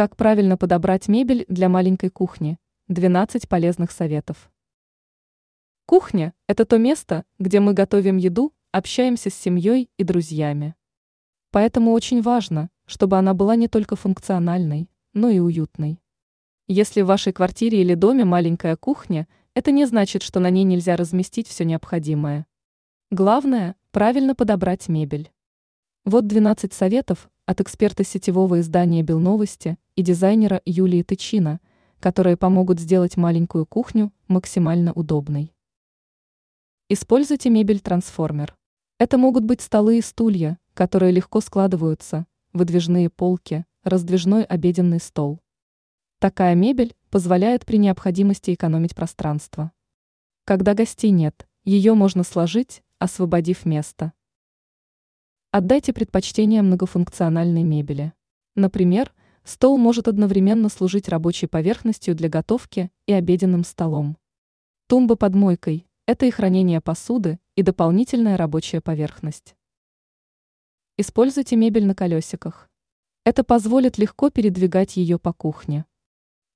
Как правильно подобрать мебель для маленькой кухни? 12 полезных советов. Кухня – это то место, где мы готовим еду, общаемся с семьей и друзьями. Поэтому очень важно, чтобы она была не только функциональной, но и уютной. Если в вашей квартире или доме маленькая кухня, это не значит, что на ней нельзя разместить все необходимое. Главное – правильно подобрать мебель. Вот 12 советов от эксперта сетевого издания «Белновости» и дизайнера Юлии Тычина, которые помогут сделать маленькую кухню максимально удобной. Используйте мебель-трансформер. Это могут быть столы и стулья, которые легко складываются, выдвижные полки, раздвижной обеденный стол. Такая мебель позволяет при необходимости экономить пространство. Когда гостей нет, ее можно сложить, освободив место. Отдайте предпочтение многофункциональной мебели. Например, стол может одновременно служить рабочей поверхностью для готовки и обеденным столом. Тумба под мойкой – это и хранение посуды, и дополнительная рабочая поверхность. Используйте мебель на колесиках. Это позволит легко передвигать ее по кухне.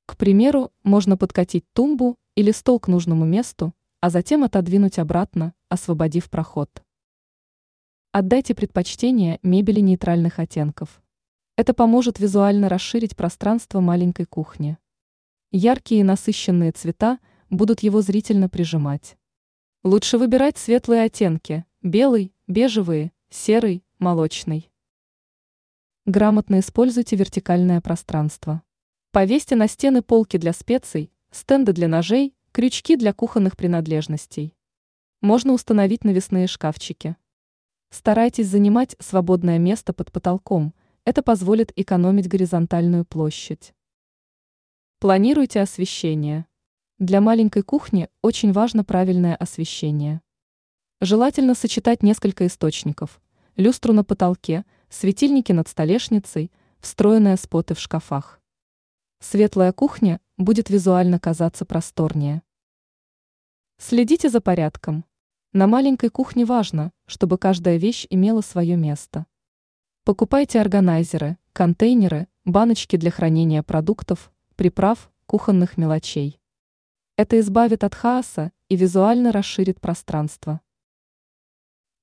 К примеру, можно подкатить тумбу или стол к нужному месту, а затем отодвинуть обратно, освободив проход. Отдайте предпочтение мебели нейтральных оттенков. Это поможет визуально расширить пространство маленькой кухни. Яркие и насыщенные цвета будут его зрительно прижимать. Лучше выбирать светлые оттенки – белый, бежевый, серый, молочный. Грамотно используйте вертикальное пространство. Повесьте на стены полки для специй, стенды для ножей, крючки для кухонных принадлежностей. Можно установить навесные шкафчики. Старайтесь занимать свободное место под потолком, это позволит экономить горизонтальную площадь. Планируйте освещение. Для маленькой кухни очень важно правильное освещение. Желательно сочетать несколько источников. Люстру на потолке, светильники над столешницей, встроенные споты в шкафах. Светлая кухня будет визуально казаться просторнее. Следите за порядком. На маленькой кухне важно, чтобы каждая вещь имела свое место. Покупайте органайзеры, контейнеры, баночки для хранения продуктов, приправ, кухонных мелочей. Это избавит от хаоса и визуально расширит пространство.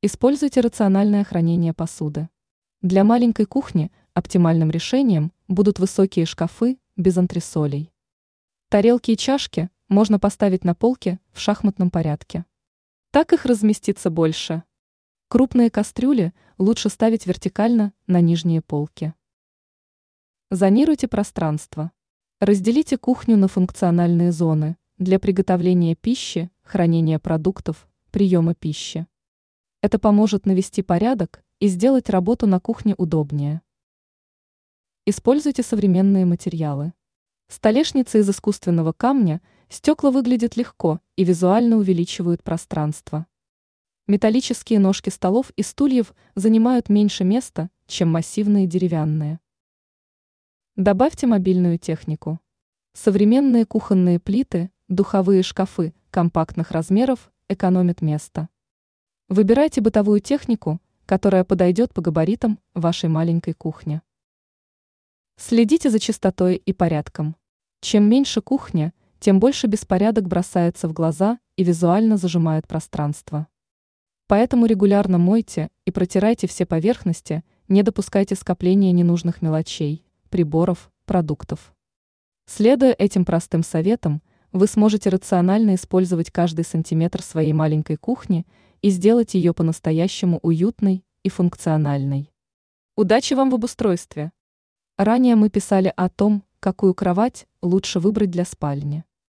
Используйте рациональное хранение посуды. Для маленькой кухни оптимальным решением будут высокие шкафы без антресолей. Тарелки и чашки можно поставить на полке в шахматном порядке. Так их разместится больше. Крупные кастрюли лучше ставить вертикально на нижние полки. Зонируйте пространство. Разделите кухню на функциональные зоны для приготовления пищи, хранения продуктов, приема пищи. Это поможет навести порядок и сделать работу на кухне удобнее. Используйте современные материалы. Столешницы из искусственного камня – Стекла выглядят легко и визуально увеличивают пространство. Металлические ножки столов и стульев занимают меньше места, чем массивные деревянные. Добавьте мобильную технику. Современные кухонные плиты, духовые шкафы компактных размеров экономят место. Выбирайте бытовую технику, которая подойдет по габаритам вашей маленькой кухни. Следите за чистотой и порядком. Чем меньше кухня, тем больше беспорядок бросается в глаза и визуально зажимает пространство. Поэтому регулярно мойте и протирайте все поверхности, не допускайте скопления ненужных мелочей, приборов, продуктов. Следуя этим простым советам, вы сможете рационально использовать каждый сантиметр своей маленькой кухни и сделать ее по-настоящему уютной и функциональной. Удачи вам в обустройстве! Ранее мы писали о том, какую кровать лучше выбрать для спальни.